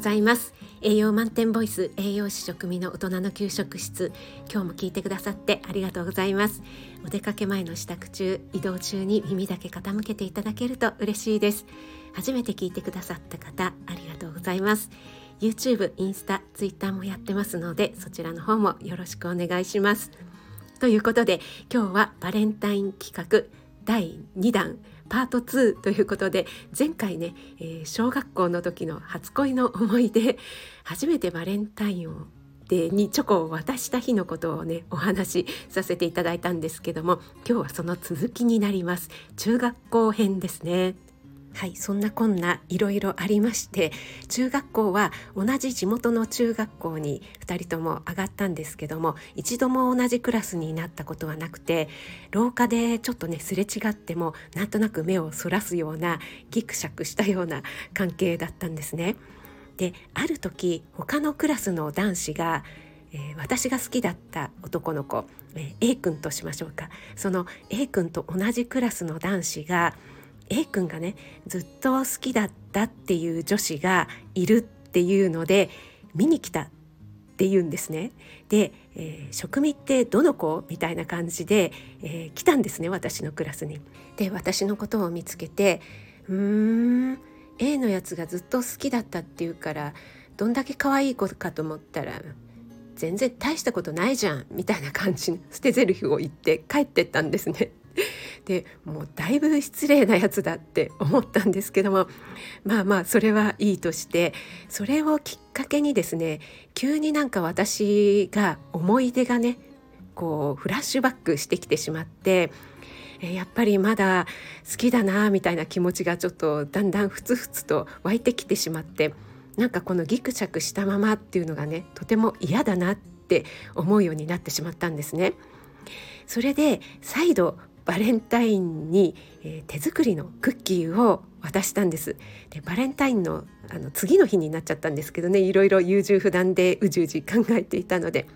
ございます。栄養満点ボイス栄養士食味の大人の給食室。今日も聞いてくださってありがとうございます。お出かけ前の支度中移動中に耳だけ傾けていただけると嬉しいです。初めて聞いてくださった方ありがとうございます。YouTube、インスタ、Twitter もやってますのでそちらの方もよろしくお願いします。ということで今日はバレンタイン企画第2弾パート2ということで前回ね、えー、小学校の時の初恋の思い出初めてバレンタインをでにチョコを渡した日のことをねお話しさせていただいたんですけども今日はその続きになります。中学校編ですね。はいそんなこんないろいろありまして中学校は同じ地元の中学校に2人とも上がったんですけども一度も同じクラスになったことはなくて廊下でちょっとねすれ違ってもなんとなく目をそらすようなギクシャクしたような関係だったんですね。である時他のクラスの男子がえー、私が好きだった男の子、えー、A 君としましょうかその A 君と同じクラスの男子が A 君がねずっと好きだったっていう女子がいるっていうので見に来たって言うんですね。で、えー、食味ってどの子みたいな感じで、えー、来たんですね私のクラスに。で私のことを見つけて「うーん A のやつがずっと好きだったっていうからどんだけ可愛い子かと思ったら全然大したことないじゃん」みたいな感じの捨て台詞を言って帰ってったんですね。でもうだいぶ失礼なやつだって思ったんですけどもまあまあそれはいいとしてそれをきっかけにですね急になんか私が思い出がねこうフラッシュバックしてきてしまってやっぱりまだ好きだなみたいな気持ちがちょっとだんだんふつふつと湧いてきてしまってなんかこのギクシャクしたままっていうのがねとても嫌だなって思うようになってしまったんですね。それで再度バレンタインに、えー、手作りのクッキーを渡したんですでバレンタインのあの次の日になっちゃったんですけどねいろいろ優柔不断でうじうじ考えていたので。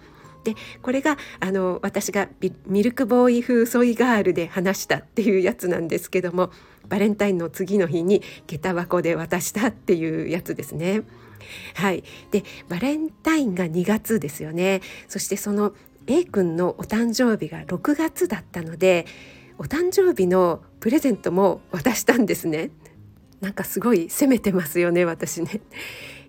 でこれがあの私がミルクボーイ風ソイガールで話したっていうやつなんですけどもバレンタインの次の日に下駄箱で渡したっていうやつですね。はい、でバレンタインが2月ですよねそしてその A 君のお誕生日が6月だったのでお誕生日のプレゼントも渡したんですね。なんかすごい責めてますよね私ね。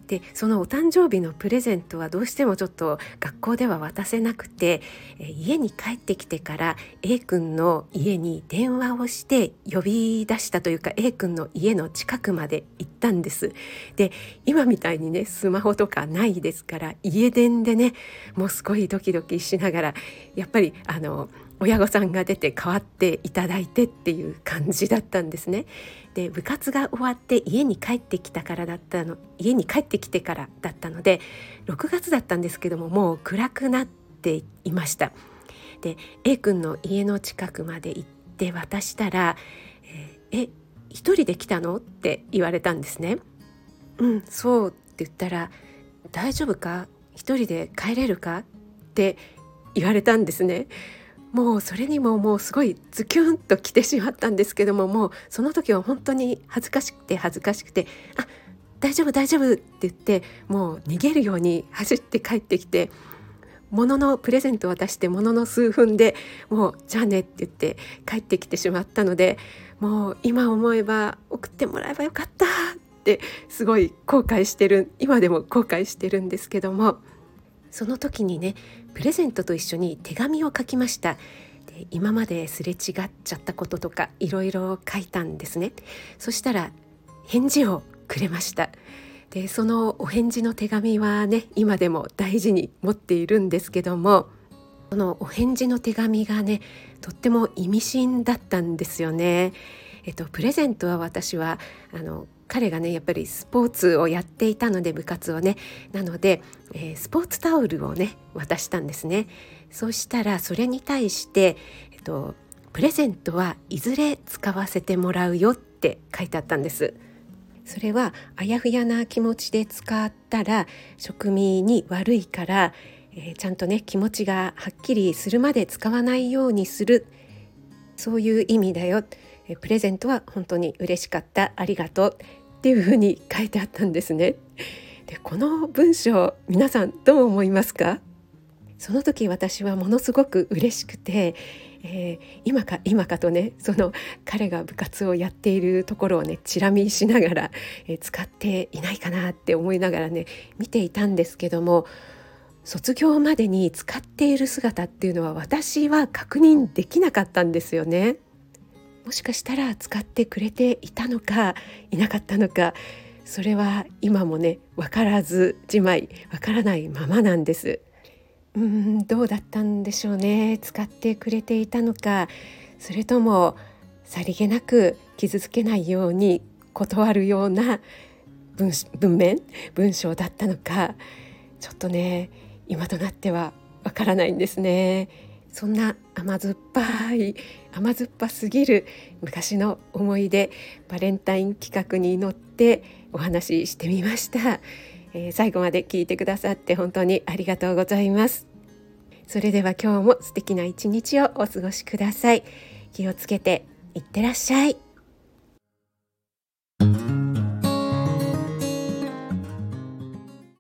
でそのお誕生日のプレゼントはどうしてもちょっと学校では渡せなくてえ家に帰ってきてから A 君の家に電話をして呼び出したというか A 君の家の近くまで行ったんです。で今みたいにねスマホとかないですから家電でねもうすごいドキドキしながらやっぱりあの親御さんが出て代わっていただいてっていう感じだったんですね。で部活が終わって家に帰ってきたからだったの家に帰ってきてからだったので6月だったんですけどももう暗くなっていました。で A 君の家の近くまで行って渡したら「え一人で来たの?」って言われたんですね。うんそうって言ったら「大丈夫か？一人で帰れるか?」って言われたんですね。もうそれにももうすごいズキュンと来てしまったんですけどももうその時は本当に恥ずかしくて恥ずかしくて「あ大丈夫大丈夫」って言ってもう逃げるように走って帰ってきてものプレゼントを渡してものの数分でもう「じゃあね」って言って帰ってきてしまったのでもう今思えば送ってもらえばよかったってすごい後悔してる今でも後悔してるんですけども。その時にねプレゼントと一緒に手紙を書きました。で今まですれ違っちゃったこととかいろいろ書いたんですね。そしたら返事をくれました。でそのお返事の手紙はね今でも大事に持っているんですけどもこのお返事の手紙がねとっても意味深だったんですよね。えっと、プレゼントは私はあの彼がねやっぱりスポーツをやっていたので部活をね。なので、えー、スポーツタオルをね渡したんですね。そうしたらそれに対して、えっと、プレゼントはいずれ使わせてもらうよって書いてあったんです。それはあやふやな気持ちで使ったら食味に悪いから、えー、ちゃんとね気持ちがはっきりするまで使わないようにするそういう意味だよ。プレゼントは本当に嬉しかった。ありがとうっていうふうに書いてあったんですね。でこの文章皆さんどう思いますか？その時私はものすごく嬉しくて、えー、今か今かとねその彼が部活をやっているところをねチラ見しながら、えー、使っていないかなって思いながらね見ていたんですけども卒業までに使っている姿っていうのは私は確認できなかったんですよね。もしかしたら使ってくれていたのかいなかったのかそれは今もね分からずじまい分からないままなんです。うんどうだったんでしょうね使ってくれていたのかそれともさりげなく傷つけないように断るような文文面文章だったのかちょっとね今となってはわからないんですね。そんな甘酸っぱい甘酸っぱすぎる昔の思い出バレンタイン企画に乗ってお話ししてみました、えー、最後まで聞いてくださって本当にありがとうございます。それでは今日も素敵な一日をお過ごしください。気をつけていってらっしゃい。